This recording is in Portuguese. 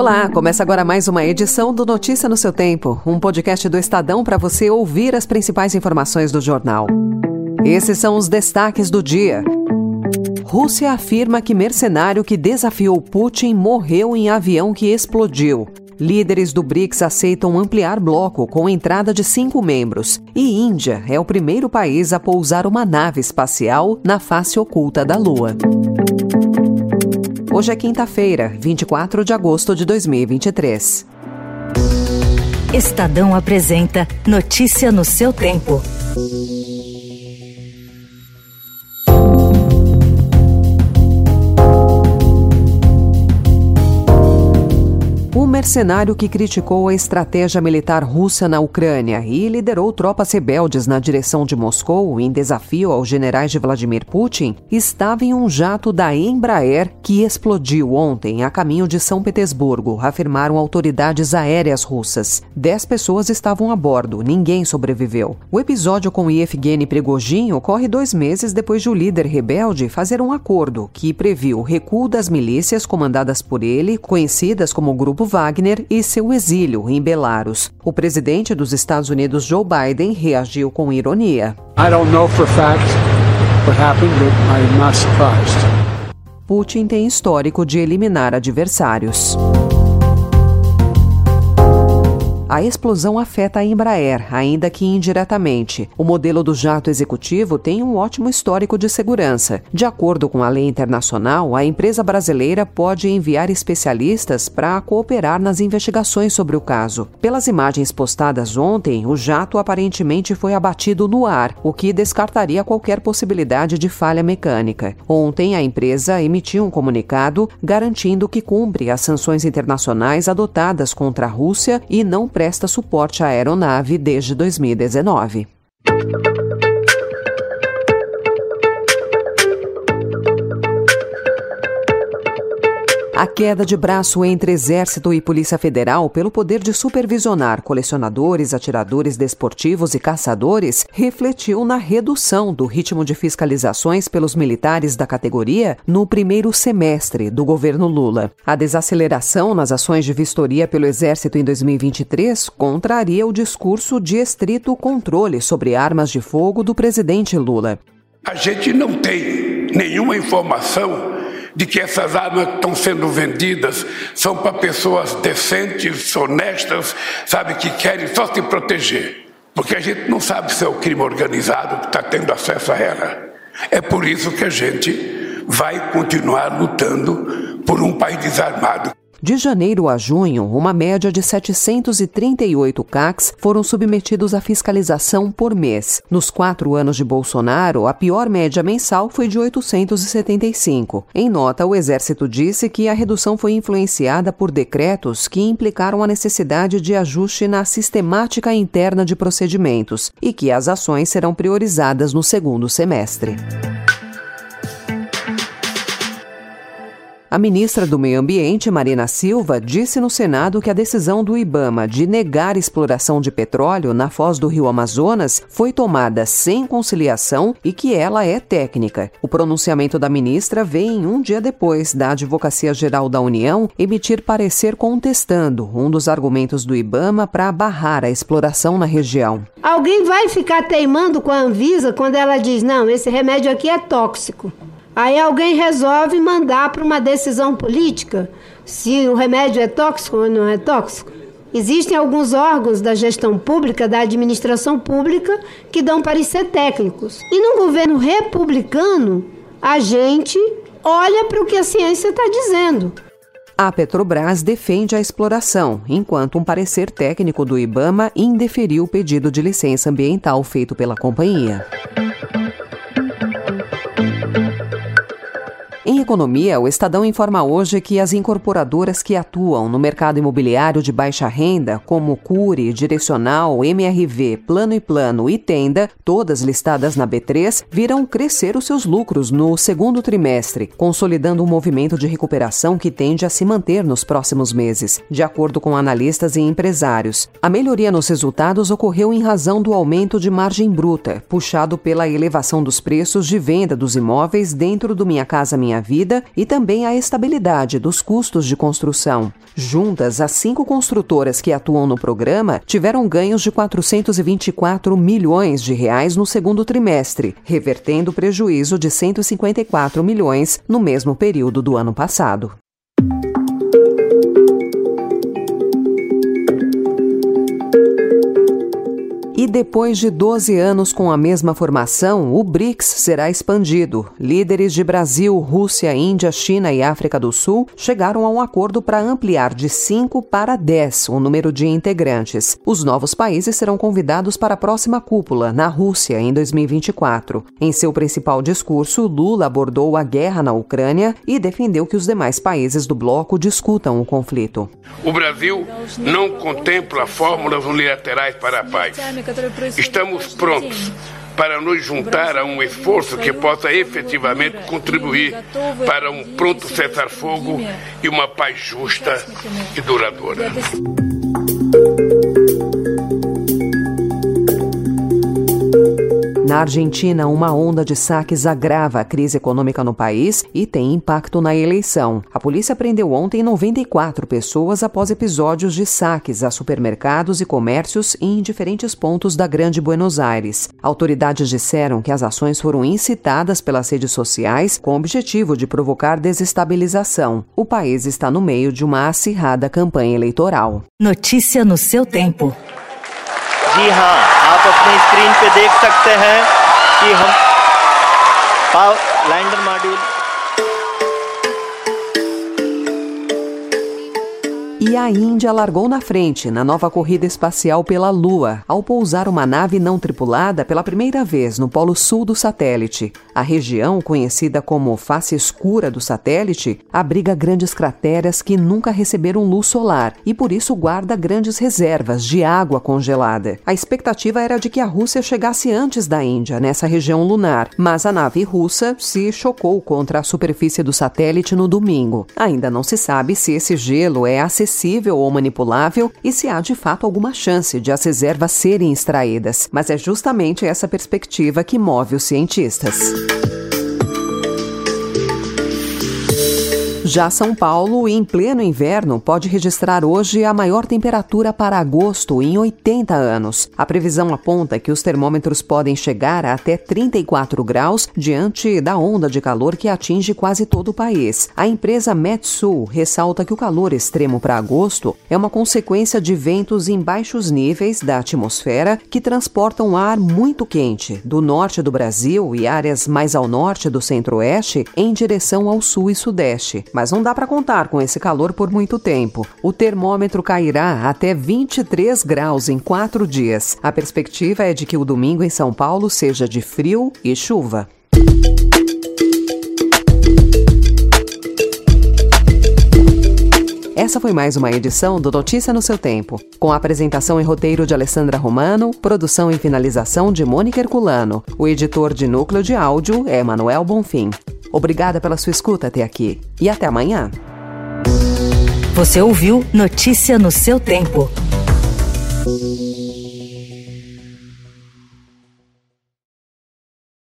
Olá, começa agora mais uma edição do Notícia no seu Tempo, um podcast do Estadão para você ouvir as principais informações do jornal. Esses são os destaques do dia. Rússia afirma que mercenário que desafiou Putin morreu em avião que explodiu. Líderes do BRICS aceitam ampliar bloco com entrada de cinco membros. E Índia é o primeiro país a pousar uma nave espacial na face oculta da Lua. Hoje é quinta-feira, 24 de agosto de 2023. Estadão apresenta Notícia no seu tempo. Mercenário que criticou a estratégia militar russa na Ucrânia e liderou tropas rebeldes na direção de Moscou em desafio aos generais de Vladimir Putin, estava em um jato da Embraer que explodiu ontem a caminho de São Petersburgo, afirmaram autoridades aéreas russas. Dez pessoas estavam a bordo, ninguém sobreviveu. O episódio com Yevgeny Prigozhin ocorre dois meses depois de o líder rebelde fazer um acordo que previu o recuo das milícias comandadas por ele, conhecidas como Grupo Wagner Wagner e seu exílio em Belarus. O presidente dos Estados Unidos, Joe Biden, reagiu com ironia. I don't know for fact what happened, but I'm not surprised. Putin tem histórico de eliminar adversários. A explosão afeta a Embraer, ainda que indiretamente. O modelo do jato executivo tem um ótimo histórico de segurança. De acordo com a lei internacional, a empresa brasileira pode enviar especialistas para cooperar nas investigações sobre o caso. Pelas imagens postadas ontem, o jato aparentemente foi abatido no ar, o que descartaria qualquer possibilidade de falha mecânica. Ontem, a empresa emitiu um comunicado garantindo que cumpre as sanções internacionais adotadas contra a Rússia e não presta suporte à aeronave desde 2019. A queda de braço entre Exército e Polícia Federal pelo poder de supervisionar colecionadores, atiradores desportivos e caçadores refletiu na redução do ritmo de fiscalizações pelos militares da categoria no primeiro semestre do governo Lula. A desaceleração nas ações de vistoria pelo Exército em 2023 contraria o discurso de estrito controle sobre armas de fogo do presidente Lula. A gente não tem nenhuma informação de que essas armas que estão sendo vendidas são para pessoas decentes, honestas, sabe, que querem só se proteger. Porque a gente não sabe se é o crime organizado que está tendo acesso a ela. É por isso que a gente vai continuar lutando por um país desarmado. De janeiro a junho, uma média de 738 CACs foram submetidos à fiscalização por mês. Nos quatro anos de Bolsonaro, a pior média mensal foi de 875. Em nota, o Exército disse que a redução foi influenciada por decretos que implicaram a necessidade de ajuste na sistemática interna de procedimentos e que as ações serão priorizadas no segundo semestre. A ministra do Meio Ambiente, Marina Silva, disse no Senado que a decisão do Ibama de negar exploração de petróleo na foz do rio Amazonas foi tomada sem conciliação e que ela é técnica. O pronunciamento da ministra vem um dia depois da Advocacia Geral da União emitir parecer contestando um dos argumentos do Ibama para barrar a exploração na região. Alguém vai ficar teimando com a Anvisa quando ela diz: não, esse remédio aqui é tóxico. Aí alguém resolve mandar para uma decisão política se o remédio é tóxico ou não é tóxico. Existem alguns órgãos da gestão pública, da administração pública, que dão parecer técnicos. E no governo republicano, a gente olha para o que a ciência está dizendo. A Petrobras defende a exploração, enquanto um parecer técnico do Ibama indeferiu o pedido de licença ambiental feito pela companhia. Em economia, o Estadão informa hoje que as incorporadoras que atuam no mercado imobiliário de baixa renda, como Cure, Direcional, MRV, Plano e Plano e Tenda, todas listadas na B3, viram crescer os seus lucros no segundo trimestre, consolidando um movimento de recuperação que tende a se manter nos próximos meses, de acordo com analistas e empresários. A melhoria nos resultados ocorreu em razão do aumento de margem bruta, puxado pela elevação dos preços de venda dos imóveis dentro do Minha Casa Minha vida e também à estabilidade dos custos de construção. Juntas, as cinco construtoras que atuam no programa tiveram ganhos de 424 milhões de reais no segundo trimestre, revertendo o prejuízo de 154 milhões no mesmo período do ano passado. Depois de 12 anos com a mesma formação, o BRICS será expandido. Líderes de Brasil, Rússia, Índia, China e África do Sul chegaram a um acordo para ampliar de 5 para 10 o número de integrantes. Os novos países serão convidados para a próxima cúpula, na Rússia, em 2024. Em seu principal discurso, Lula abordou a guerra na Ucrânia e defendeu que os demais países do bloco discutam o conflito. O Brasil não contempla fórmulas unilaterais para a paz Estamos prontos para nos juntar a um esforço que possa efetivamente contribuir para um pronto cessar-fogo e uma paz justa e duradoura. Na Argentina, uma onda de saques agrava a crise econômica no país e tem impacto na eleição. A polícia prendeu ontem 94 pessoas após episódios de saques a supermercados e comércios em diferentes pontos da Grande Buenos Aires. Autoridades disseram que as ações foram incitadas pelas redes sociais com o objetivo de provocar desestabilização. O país está no meio de uma acirrada campanha eleitoral. Notícia no seu tempo. जी हाँ आप अपने स्क्रीन पे देख सकते हैं कि हम power lander module E a Índia largou na frente na nova corrida espacial pela Lua, ao pousar uma nave não tripulada pela primeira vez no polo sul do satélite. A região, conhecida como face escura do satélite, abriga grandes crateras que nunca receberam luz solar e por isso guarda grandes reservas de água congelada. A expectativa era de que a Rússia chegasse antes da Índia nessa região lunar, mas a nave russa se chocou contra a superfície do satélite no domingo. Ainda não se sabe se esse gelo é acessível acessível ou manipulável e se há de fato alguma chance de as reservas serem extraídas. Mas é justamente essa perspectiva que move os cientistas. Já São Paulo, em pleno inverno, pode registrar hoje a maior temperatura para agosto em 80 anos. A previsão aponta que os termômetros podem chegar a até 34 graus diante da onda de calor que atinge quase todo o país. A empresa Metsul ressalta que o calor extremo para agosto é uma consequência de ventos em baixos níveis da atmosfera que transportam ar muito quente do norte do Brasil e áreas mais ao norte do centro-oeste em direção ao sul e sudeste mas não dá para contar com esse calor por muito tempo. O termômetro cairá até 23 graus em quatro dias. A perspectiva é de que o domingo em São Paulo seja de frio e chuva. Essa foi mais uma edição do Notícia no seu tempo, com a apresentação e roteiro de Alessandra Romano, produção e finalização de Mônica Herculano. O editor de núcleo de áudio é Manuel Bonfim. Obrigada pela sua escuta até aqui e até amanhã. Você ouviu Notícia no seu tempo.